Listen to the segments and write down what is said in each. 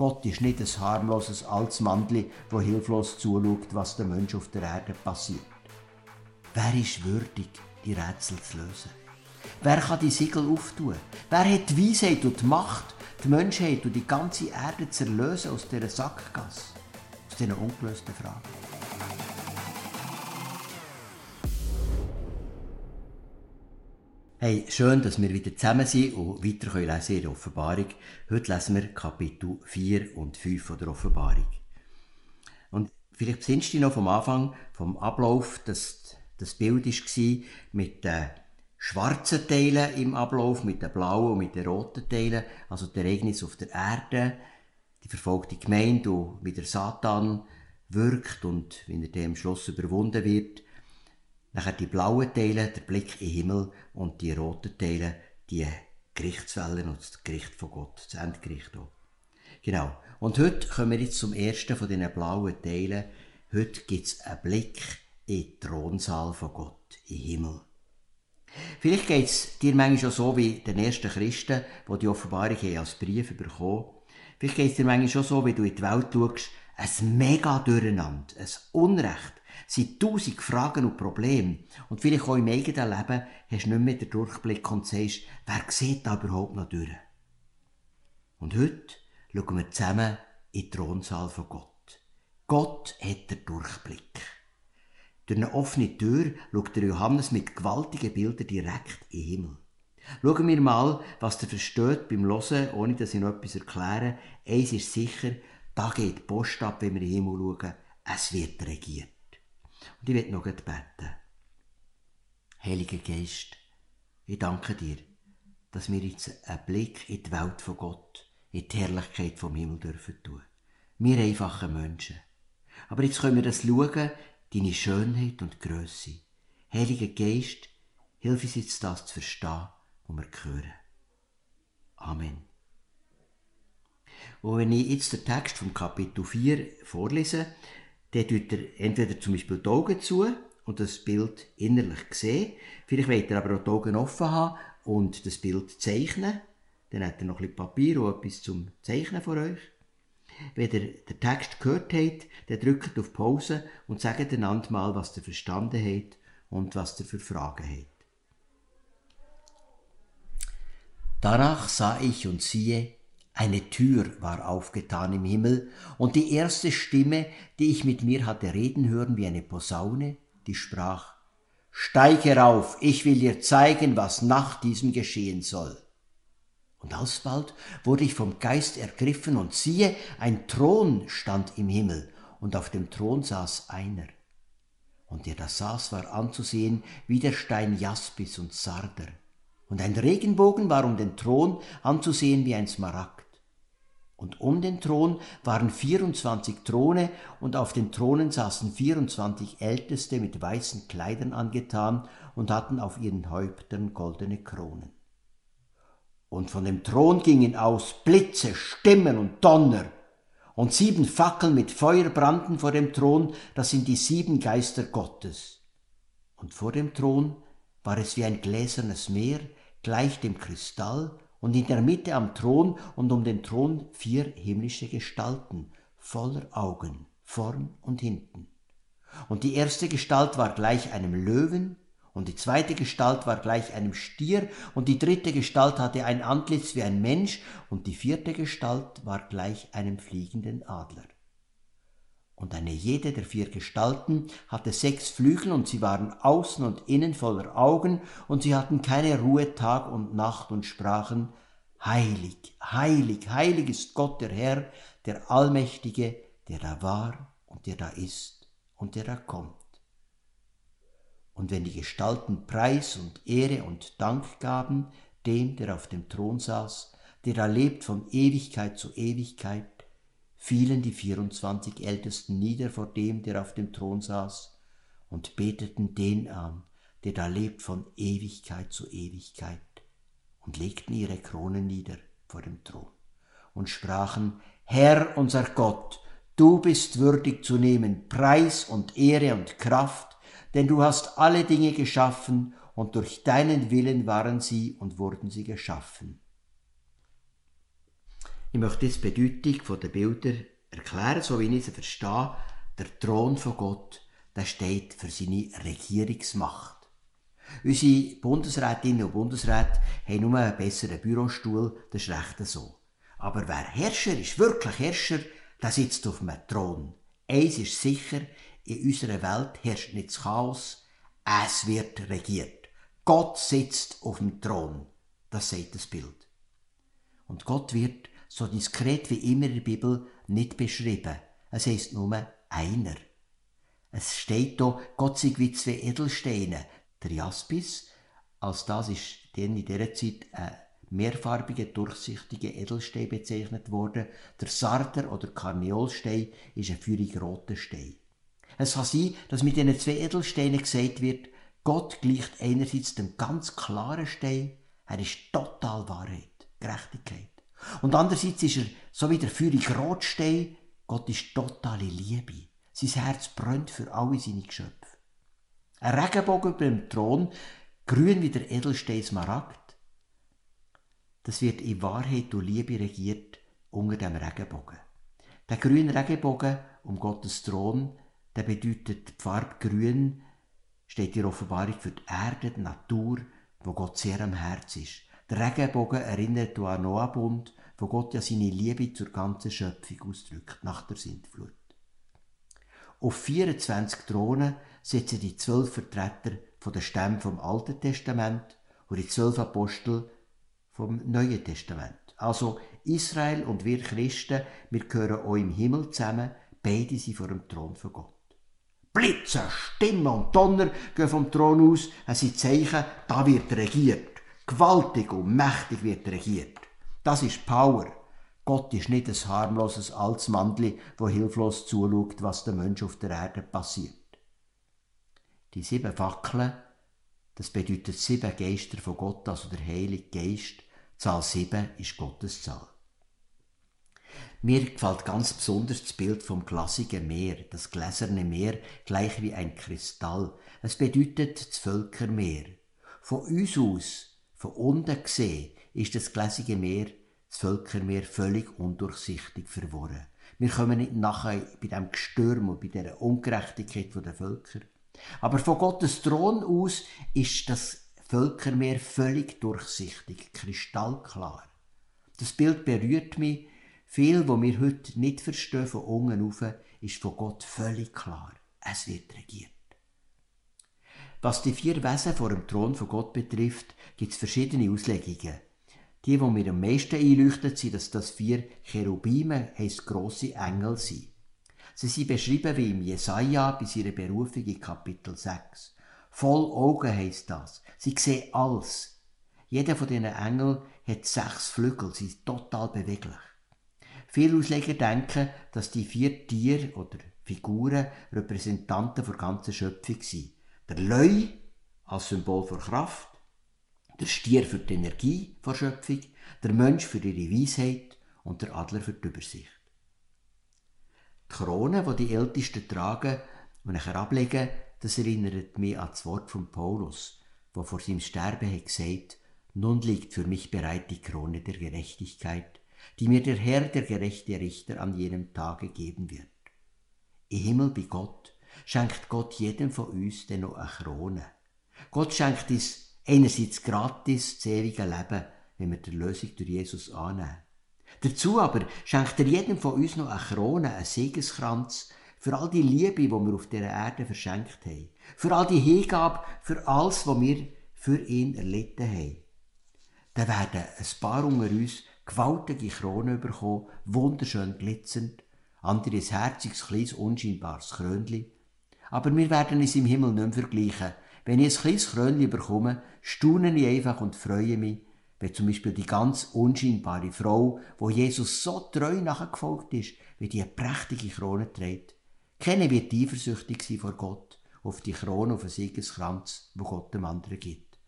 Gott ist nicht ein harmloses Altsmandli, wo hilflos zuschaut, was der Mensch auf der Erde passiert. Wer ist würdig, die Rätsel zu lösen? Wer kann die Siegel auftun? Wer hat die Weisheit und die Macht, die Menschheit und die ganze Erde zu erlösen aus dieser Sackgasse, aus diesen ungelösten Fragen? Hey, schön, dass wir wieder zusammen sind und weiter können lesen in der Offenbarung. Heute lesen wir Kapitel 4 und 5 von der Offenbarung. Und vielleicht besinnst du dich noch vom Anfang, vom Ablauf, dass das Bild war mit den schwarzen Teilen im Ablauf, mit den blauen und mit den roten Teilen, also die Ereignisse auf der Erde, die verfolgte Gemeinde und wie der Satan wirkt und wie er dem Schluss überwunden wird. Nachher die blauen Teile, der Blick in den Himmel und die roten Teile, die Gerichtswellen und das Gericht von Gott, das Endgericht auch. Genau. Und heute kommen wir jetzt zum ersten von diesen blauen Teilen. Heute gibt es einen Blick in den Thronsaal von Gott, den Himmel. Vielleicht geht es dir manchmal schon so wie den ersten Christen, die die Offenbarung als Brief bekommen Vielleicht geht es dir manchmal schon so, wie du in die Welt schaust, ein mega Durcheinander, ein Unrecht, sind tausend Fragen und Probleme. Und vielleicht auch im eigenen Leben hast du nicht mehr den Durchblick und sagst, wer sieht da überhaupt noch durch? Und heute schauen wir zusammen in den Thronsaal von Gott. Gott hat den Durchblick. Durch eine offene Tür schaut der Johannes mit gewaltigen Bildern direkt in den Himmel. Schauen wir mal, was er versteht beim Hören, ohne dass ich noch etwas erkläre. Eins ist sicher, da geht die Post ab, wenn wir in den Himmel schauen. Es wird regiert. Und ich werde noch beten. Heiliger Geist, ich danke dir, dass wir jetzt einen Blick in die Welt von Gott, in die Herrlichkeit vom Himmel dürfen tun. Wir einfachen Menschen. Aber jetzt können wir das schauen, deine Schönheit und Größe. Heiliger Geist, hilf uns jetzt das zu verstehen und wir hören. Amen. Und wenn ich jetzt den Text vom Kapitel 4 vorlese, dann tut er entweder zum Beispiel die Augen zu und das Bild innerlich sehen. Vielleicht wollt er aber auch die Augen offen haben und das Bild zeichnen. Dann hat er noch ein bisschen Papier und etwas zum Zeichnen von euch. Wenn ihr den Text gehört habt, dann drückt auf Pause und sagt einander mal, was ihr verstanden habt und was ihr für Fragen habt. Danach sah ich und siehe, eine Tür war aufgetan im Himmel, und die erste Stimme, die ich mit mir hatte reden hören wie eine Posaune, die sprach Steig herauf, ich will dir zeigen, was nach diesem geschehen soll. Und alsbald wurde ich vom Geist ergriffen, und siehe, ein Thron stand im Himmel, und auf dem Thron saß einer. Und der da saß, war anzusehen wie der Stein Jaspis und Sarder. Und ein Regenbogen war um den Thron anzusehen wie ein Smaragd. Und um den Thron waren 24 Throne, und auf den Thronen saßen 24 Älteste mit weißen Kleidern angetan und hatten auf ihren Häuptern goldene Kronen. Und von dem Thron gingen aus Blitze, Stimmen und Donner, und sieben Fackeln mit Feuer brannten vor dem Thron, das sind die sieben Geister Gottes. Und vor dem Thron war es wie ein gläsernes Meer, gleich dem Kristall, und in der Mitte am Thron und um den Thron vier himmlische Gestalten, voller Augen, vorn und hinten. Und die erste Gestalt war gleich einem Löwen, und die zweite Gestalt war gleich einem Stier, und die dritte Gestalt hatte ein Antlitz wie ein Mensch, und die vierte Gestalt war gleich einem fliegenden Adler und eine jede der vier Gestalten hatte sechs Flügel und sie waren außen und innen voller Augen und sie hatten keine Ruhe Tag und Nacht und sprachen, Heilig, heilig, heilig ist Gott der Herr, der Allmächtige, der da war und der da ist und der da kommt. Und wenn die Gestalten Preis und Ehre und Dank gaben, dem, der auf dem Thron saß, der da lebt von Ewigkeit zu Ewigkeit, fielen die 24 Ältesten nieder vor dem, der auf dem Thron saß, und beteten den an, der da lebt von Ewigkeit zu Ewigkeit, und legten ihre Kronen nieder vor dem Thron und sprachen, Herr unser Gott, du bist würdig zu nehmen Preis und Ehre und Kraft, denn du hast alle Dinge geschaffen, und durch deinen Willen waren sie und wurden sie geschaffen. Ich möchte jetzt die Bedeutung der Bilder erklären, so wie ich sie verstehe. Der Thron von Gott, der steht für seine Regierungsmacht. Unsere Bundesrätinnen und Bundesräte haben nur einen besseren Bürostuhl, das ist recht so. Aber wer Herrscher ist, wirklich Herrscher, der sitzt auf einem Thron. Eins ist sicher, in unserer Welt herrscht nicht das Chaos, es wird regiert. Gott sitzt auf dem Thron. Das sagt das Bild. Und Gott wird so diskret wie immer in der Bibel nicht beschrieben. Es heißt nur einer. Es steht da, Gott sei wie zwei Edelsteine. Der Jaspis, als das ist denn in dieser Zeit ein mehrfarbiger, durchsichtiger Edelstein bezeichnet worden. Der Sarder oder Karneolstein ist ein feurig roter Stein. Es kann sein, dass mit diesen zwei Edelsteinen gesagt wird, Gott gleicht einerseits dem ganz klaren Stein, er ist total Wahrheit, Gerechtigkeit. Und andererseits ist er, so wie der feurig Rotstein, Gott ist totale Liebe. Sein Herz brennt für alle seine Geschöpfe. Ein Regenbogen über dem Thron, grün wie der Edelstein Smaragd, das wird in Wahrheit und Liebe regiert unter dem Regenbogen. Der grüne Regenbogen um Gottes Thron, der bedeutet die Farbe grün, steht in Offenbarung für die Erde, die Natur, wo Gott sehr am Herz ist. Der Regenbogen erinnert an Noah-Bund, wo Gott ja seine Liebe zur ganzen Schöpfung ausdrückt, nach der Sintflut. Auf 24 Thronen sitzen die zwölf Vertreter der Stämme vom Alten Testament und die zwölf Apostel vom Neuen Testament. Also Israel und wir Christen, wir gehören auch im Himmel zusammen, beide sind vor dem Thron von Gott. Blitze, Stimme und Donner gehen vom Thron aus, es sind Zeichen, da wird regiert. Gewaltig und mächtig wird regiert. Das ist Power. Gott ist nicht ein harmloses Altsmandli, wo hilflos zuschaut, was der Mensch auf der Erde passiert. Die sieben Fackeln, das bedeutet sieben Geister von Gott, also der Heilige Geist. Zahl sieben ist Gottes Zahl. Mir gefällt ganz besonders das Bild vom glasigen Meer, das gläserne Meer, gleich wie ein Kristall. Es bedeutet das Völkermeer. Von uns aus, von unten gesehen, ist das gläsige Meer, das Völkermeer, völlig undurchsichtig verworren. Wir kommen nicht nachher bei dem Gestürm und bei der Ungerechtigkeit der Völker. Aber von Gottes Thron aus ist das Völkermeer völlig durchsichtig, kristallklar. Das Bild berührt mich, viel, wo wir heute nicht verstehen von unten rauf, ist von Gott völlig klar. Es wird regiert. Was die vier Wesen vor dem Thron von Gott betrifft, gibt es verschiedene Auslegungen. Die, die mir am meisten einleuchten, sind, dass das vier Cherubime heisst grosse Engel sind. Sie sind beschrieben wie im Jesaja bis ihre Berufung in Kapitel 6. Voll Augen heisst das. Sie sehen alles. Jeder von diesen Engeln hat sechs Flügel, sie sind total beweglich. Viele Ausleger denken, dass die vier Tiere oder Figuren Repräsentanten der ganzen Schöpfung sind. Der Leu als Symbol für Kraft, der Stier für die Energie der Schöpfung, der Mensch für ihre Weisheit und der Adler für die Übersicht. Die Krone, die die Ältesten tragen und nachher ablegen, das erinnert mich an das Wort von Paulus, wo vor seinem Sterben hat gesagt, nun liegt für mich bereit die Krone der Gerechtigkeit, die mir der Herr, der gerechte Richter, an jenem Tage geben wird. Im Himmel bei Gott schenkt Gott jedem von uns denn noch eine Krone. Gott schenkt uns einerseits gratis das ewige Leben, wenn wir die Lösung durch Jesus annehmen. Dazu aber schenkt er jedem von uns noch eine Krone, einen Siegeskranz, für all die Liebe, die wir auf dieser Erde verschenkt haben. Für all die Hingabe, für alles, was wir für ihn erlitten haben. Dann werden ein paar unter uns gewaltige Kronen bekommen, wunderschön glitzernd, andere ein herziges, kleines, unscheinbares Krönli. Aber wir werden es im Himmel nicht mehr vergleichen. Wenn ich ein kleines Krönli bekomme, staune ich einfach und freue mich, wenn zum Beispiel die ganz unscheinbare Frau, wo Jesus so treu nachgefolgt ist, wie die prächtige Krone trägt. Keine wird eifersüchtig sein vor Gott auf die Krone, auf den Siegeskranz, wo Gott dem anderen gibt.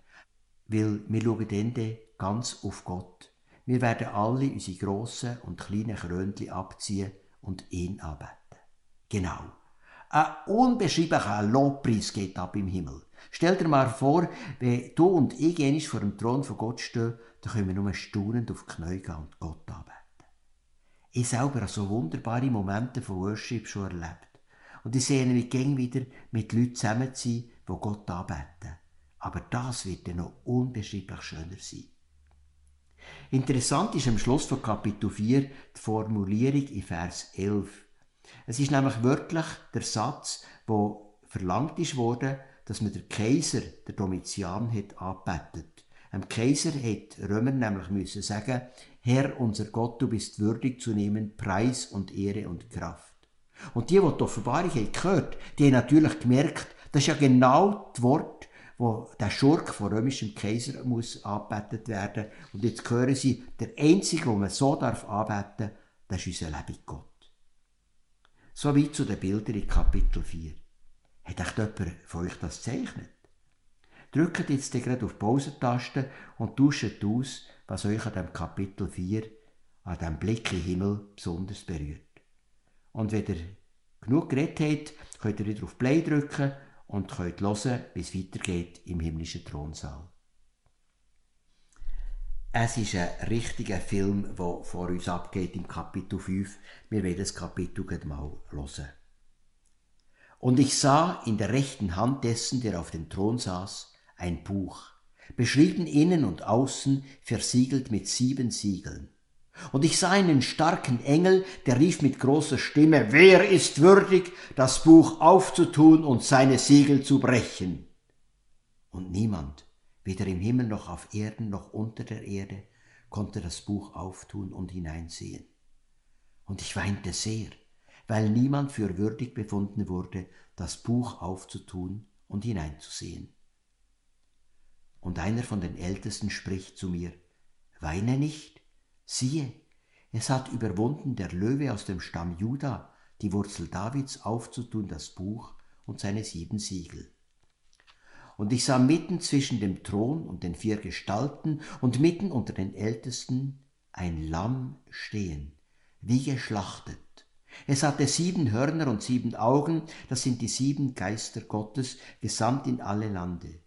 Weil wir schauen dann ganz auf Gott wir werden alle unsere grossen und kleinen Krönchen abziehen und ihn anbeten. Genau. Ein unbeschreiblicher Lobpreis geht ab im Himmel. Stell dir mal vor, wenn du und ich einmal vor dem Thron von Gott stehen, dann können wir nur staunend auf die Knie gehen und Gott anbeten. ich selber habe so wunderbare Momente von Worship schon erlebt. Und ich sehe mich gern wieder mit Leuten zusammen zu sein, die Gott anbeten. Aber das wird dann noch unbeschreiblich schöner sein. Interessant ist am Schluss von Kapitel 4 die Formulierung in Vers 11. Es ist nämlich wörtlich der Satz, wo verlangt ist worden, dass man der Kaiser, der Domitian, hat angebetet. Dem Kaiser hat Römer nämlich müssen sagen, Herr, unser Gott, du bist würdig zu nehmen Preis und Ehre und Kraft. Und die, die die Offenbarung gehört, die haben natürlich gemerkt, das ist ja genau das Wort, wo der Schurk von römischem Kaiser muss angebetet werden. Und jetzt hören sie, der Einzige, den man so darf anbeten, das ist unser lebendiger Gott. So weit zu den Bildern in Kapitel 4. Hat echt jemand von euch das gezeichnet? Drückt jetzt gerade auf die Pausentaste und tauscht aus, was euch an dem Kapitel 4, an dem Blick in den Himmel besonders berührt. Und wenn ihr genug geredet habt, könnt ihr wieder auf Play drücken und könnt hören, wie es weitergeht im himmlischen Thronsaal. Es ist ein richtiger Film, der vor uns abgeht im Kapitel 5. Wir werden das Kapitel mal hören. Und ich sah in der rechten Hand dessen, der auf dem Thron saß, ein Buch, beschrieben innen und außen, versiegelt mit sieben Siegeln. Und ich sah einen starken Engel, der rief mit großer Stimme, wer ist würdig, das Buch aufzutun und seine Siegel zu brechen? Und niemand, weder im Himmel noch auf Erden noch unter der Erde, konnte das Buch auftun und hineinsehen. Und ich weinte sehr, weil niemand für würdig befunden wurde, das Buch aufzutun und hineinzusehen. Und einer von den Ältesten spricht zu mir, Weine nicht, Siehe, es hat überwunden der Löwe aus dem Stamm Juda, die Wurzel Davids, aufzutun das Buch und seine sieben Siegel. Und ich sah mitten zwischen dem Thron und den vier Gestalten und mitten unter den Ältesten ein Lamm stehen, wie geschlachtet. Es hatte sieben Hörner und sieben Augen, das sind die sieben Geister Gottes, gesandt in alle Lande.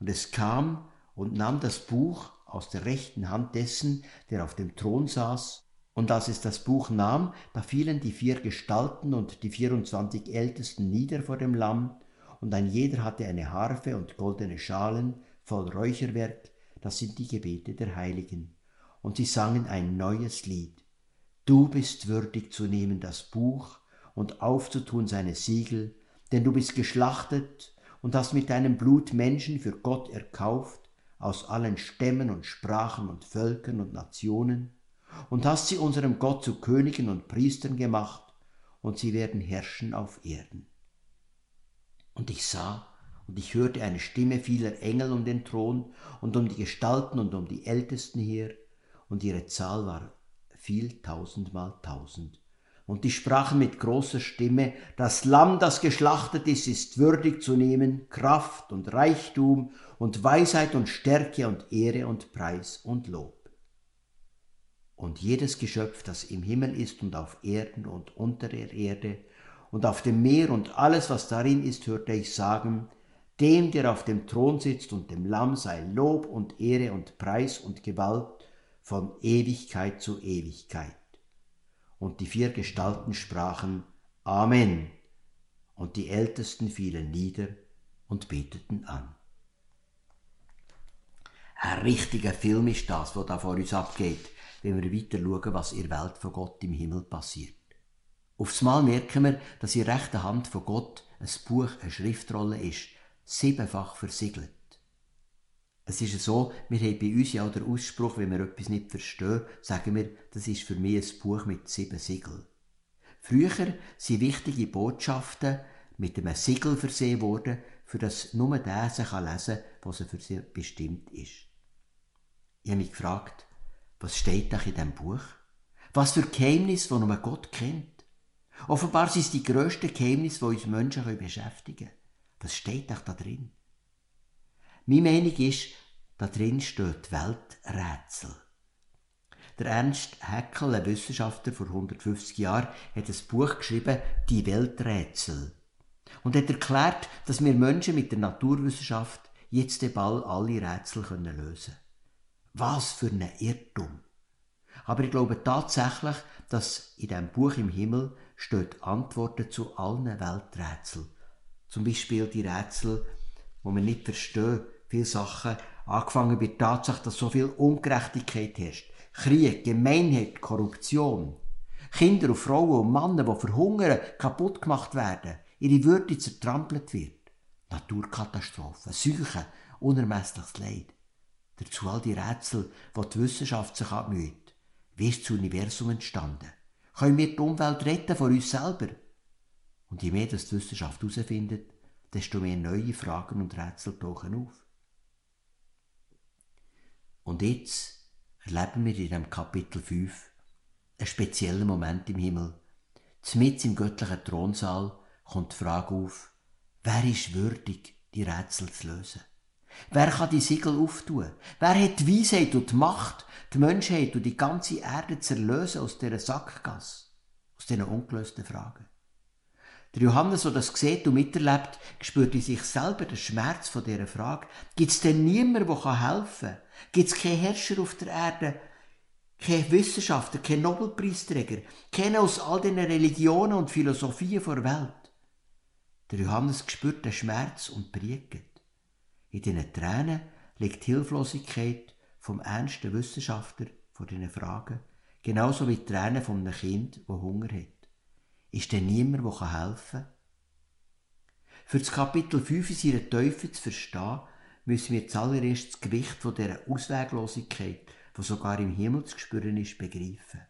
Und es kam und nahm das Buch aus der rechten Hand dessen, der auf dem Thron saß, und als es das Buch nahm, da fielen die vier Gestalten und die vierundzwanzig Ältesten nieder vor dem Lamm, und ein jeder hatte eine Harfe und goldene Schalen voll Räucherwerk, das sind die Gebete der Heiligen. Und sie sangen ein neues Lied. Du bist würdig zu nehmen das Buch und aufzutun seine Siegel, denn du bist geschlachtet und hast mit deinem Blut Menschen für Gott erkauft, aus allen Stämmen und Sprachen und Völkern und Nationen, und hast sie unserem Gott zu Königen und Priestern gemacht, und sie werden herrschen auf Erden. Und ich sah und ich hörte eine Stimme vieler Engel um den Thron und um die Gestalten und um die Ältesten her, und ihre Zahl war viel tausendmal tausend und die sprachen mit großer Stimme, das Lamm, das geschlachtet ist, ist würdig zu nehmen, Kraft und Reichtum und Weisheit und Stärke und Ehre und Preis und Lob. Und jedes Geschöpf, das im Himmel ist und auf Erden und unter der Erde und auf dem Meer und alles, was darin ist, hörte ich sagen, dem, der auf dem Thron sitzt und dem Lamm sei Lob und Ehre und Preis und Gewalt von Ewigkeit zu Ewigkeit. Und die vier Gestalten sprachen Amen. Und die Ältesten fielen nieder und beteten an. Ein richtiger Film ist das, was da vor uns abgeht, wenn wir weiter schauen, was in der Welt von Gott im Himmel passiert. Aufs Mal merken wir, dass in rechter Hand von Gott ein Buch, eine Schriftrolle ist, siebenfach versiegelt. Es ist so, wir haben bei uns ja auch den Ausspruch, wenn wir etwas nicht verstehen, sagen wir, das ist für mich ein Buch mit sieben Siegeln. Früher sind wichtige Botschaften mit einem Siegel versehen worden, für das nur der sie lesen kann, was für sie bestimmt ist. Ich habe mich gefragt, was steht da in diesem Buch? Was für Geheimnisse, die nur Gott kennt? Offenbar sind es die grössten Geheimnisse, die uns Menschen beschäftigen können. Was steht da drin? Meine Meinung ist, da drin steht Welträtsel. Der Ernst Haeckel, ein Wissenschaftler vor 150 Jahren, hat ein Buch geschrieben, Die Welträtsel. Und hat erklärt, dass wir Menschen mit der Naturwissenschaft jetzt den Ball alle Rätsel lösen können. Was für ein Irrtum. Aber ich glaube tatsächlich, dass in dem Buch im Himmel steht Antworten zu allen Welträtseln. Zum Beispiel die Rätsel, wo man nicht versteht, viele Sachen, angefangen bei der Tatsache, dass so viel Ungerechtigkeit herrscht. Krieg, Gemeinheit, Korruption. Kinder und Frauen und Männer, die verhungern, kaputt gemacht werden, ihre Würde zertrampelt wird. Naturkatastrophen, Seuchen, unermessliches Leid. Dazu all die Rätsel, die die Wissenschaft sich abmüht. Wie ist das Universum entstanden? Können wir die Umwelt retten von uns selber? Und je mehr das die Wissenschaft herausfindet, desto mehr neue Fragen und Rätsel tauchen auf. Und jetzt erleben wir in dem Kapitel 5 einen speziellen Moment im Himmel. Zmitz im göttlichen Thronsaal kommt die Frage auf, wer ist würdig, die Rätsel zu lösen? Wer kann die Siegel auftun? Wer hat die Weisheit und die Macht, die Menschheit und die ganze Erde zu erlösen aus dieser Sackgasse, aus diesen ungelösten Fragen? Der Johannes, der das sieht und miterlebt, spürt in sich selber den Schmerz von dieser Frage. Gibt es denn niemanden, der helfen kann? Gibt es keinen Herrscher auf der Erde, kein Wissenschaftler, kein Nobelpreisträger, keinen aus all den Religionen und Philosophien der Welt? Der Johannes spürt den Schmerz und briegt. In diesen Tränen liegt die Hilflosigkeit vom ernsten Wissenschaftler vor diesen Fragen, genauso wie die Tränen von einem Kind, das Hunger hat. Ist denn niemand, der helfen kann? Für das Kapitel 5 in seiner Teufel zu verstehen, müssen wir zuallererst das Gewicht von dieser Ausweglosigkeit, die sogar im Himmel zu spüren ist, begreifen.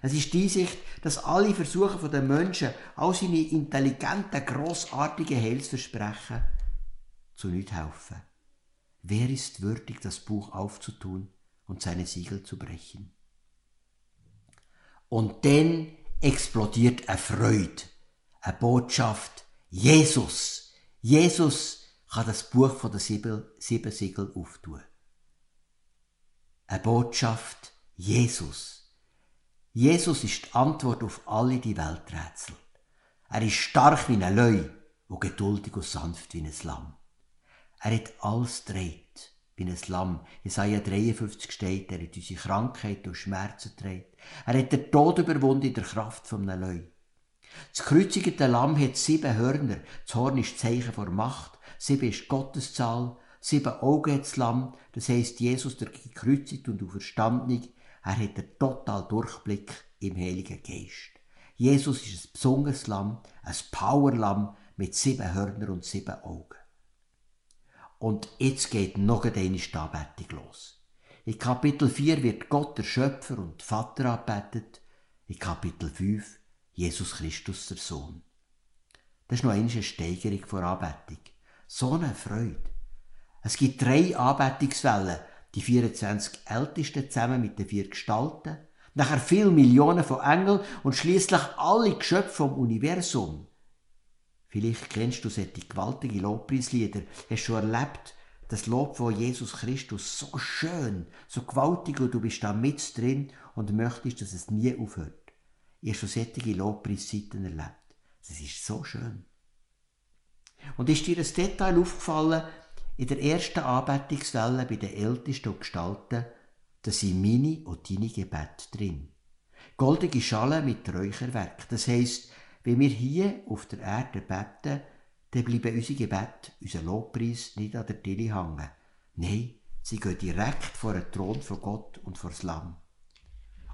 Es ist die Sicht, dass alle Versuche der Menschen, all seine intelligenten, grossartigen Heilsversprechen, zu nichts helfen. Wer ist würdig, das Buch aufzutun und seine Siegel zu brechen? Und dann explodiert eine Freude, eine Botschaft. Jesus, Jesus kann das Buch von der sieben, sieben Siegel auftun. Eine Botschaft, Jesus. Jesus ist die Antwort auf alle die Welträtsel. Er ist stark wie ein Löwe und geduldig und sanft wie ein Lamm. Er hat alles dreht, wie ein Lamm. Jesaja 53 steht, er hat unsere Krankheit und Schmerzen dreht. Er hat den Tod überwunden in der Kraft von einem Leu. Das kreuzigte Lamm hat sieben Hörner. Das Horn ist Zeichen vor Macht. Sieben ist Gottes Zahl. Sieben Augen hat das Lamm. Das heisst, Jesus, der gekreuzigt und auferstanden, er hat einen totalen Durchblick im Heiligen Geist. Jesus ist ein besonderes Lamm, ein Powerlamm mit sieben Hörnern und sieben Augen. Und jetzt geht noch eine die Anbetung los. In Kapitel 4 wird Gott der Schöpfer und Vater anbetet. In Kapitel 5 Jesus Christus der Sohn. Das ist noch eine Steigerung vor Anbetung. So eine Freude. Es gibt drei Anbetungswellen. Die 24 Ältesten zusammen mit den vier Gestalten. Nachher viele Millionen von Engeln und schließlich alle Geschöpfe vom Universum. Vielleicht kennst du solche gewaltige Lobpreislieder, hast schon erlebt, das Lob von Jesus Christus so schön, so gewaltig und du bist da mit drin und möchtest, dass es nie aufhört. Ich habe schon solche Lobpreiszeiten erlebt. Das ist so schön. Und ist dir das Detail aufgefallen, in der ersten Anbetungswelle bei den Ältesten und Gestalten, da sind meine und deine Gebete drin. Goldige Schale mit Räucherwerk, das heisst, wenn wir hier auf der Erde beten, dann bleiben unsere Gebete, unser Lobpreis nicht an der Tille hängen. Nein, sie gehen direkt vor den Thron von Gott und vor das Lamm.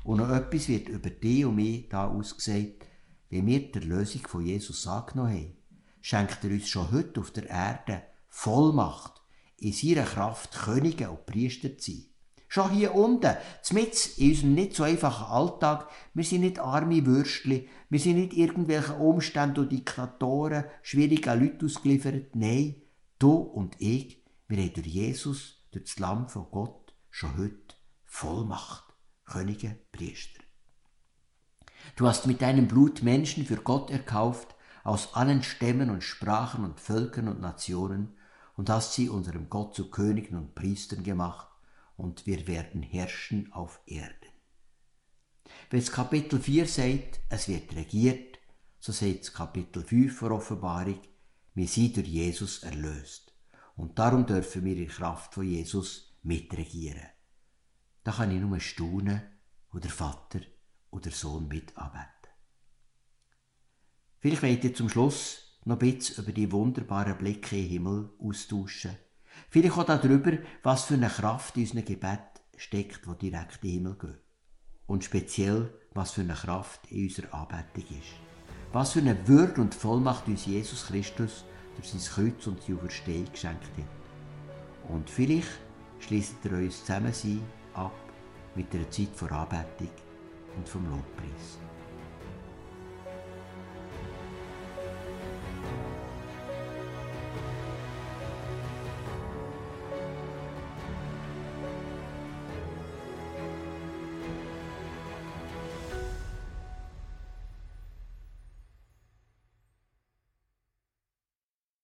Und noch etwas wird über dich und mich da ausgesagt, wenn wir die Lösung von Jesus angenommen haben, schenkt er uns schon heute auf der Erde Vollmacht, in seiner Kraft Könige und Priester zu sein. Schon hier unten, mit in unserem nicht so einfachen Alltag, wir sind nicht arme Würstchen, wir sind nicht irgendwelchen Umständen und Diktatoren, schwierigen Leuten ausgeliefert. Nein, du und ich, wir haben durch Jesus, durch das Lamm von Gott, schon heute Vollmacht. Könige, Priester. Du hast mit deinem Blut Menschen für Gott erkauft, aus allen Stämmen und Sprachen und Völkern und Nationen, und hast sie unserem Gott zu Königen und Priestern gemacht, und wir werden herrschen auf Erden. Wenn das Kapitel 4 sagt, es wird regiert, so sagt das Kapitel 5 vor Offenbarung, wir sind durch Jesus erlöst. Und darum dürfen wir in Kraft von Jesus mitregieren. Da kann ich nur staunen, wo der Vater und der Sohn mitarbeiten. Vielleicht wollt ihr zum Schluss noch ein bisschen über die wunderbaren Blicke im Himmel austauschen. Vielleicht auch darüber, was für eine Kraft in unserem Gebet steckt, die direkt in den Himmel geht. Und speziell, was für eine Kraft in unserer Anbetung ist. Was für eine Würde und Vollmacht uns Jesus Christus durch sein Kreuz und die Auferstehung geschenkt hat. Und vielleicht schließt ihr uns zusammen ab mit der Zeit vor Anbetung und vom Lobpreis.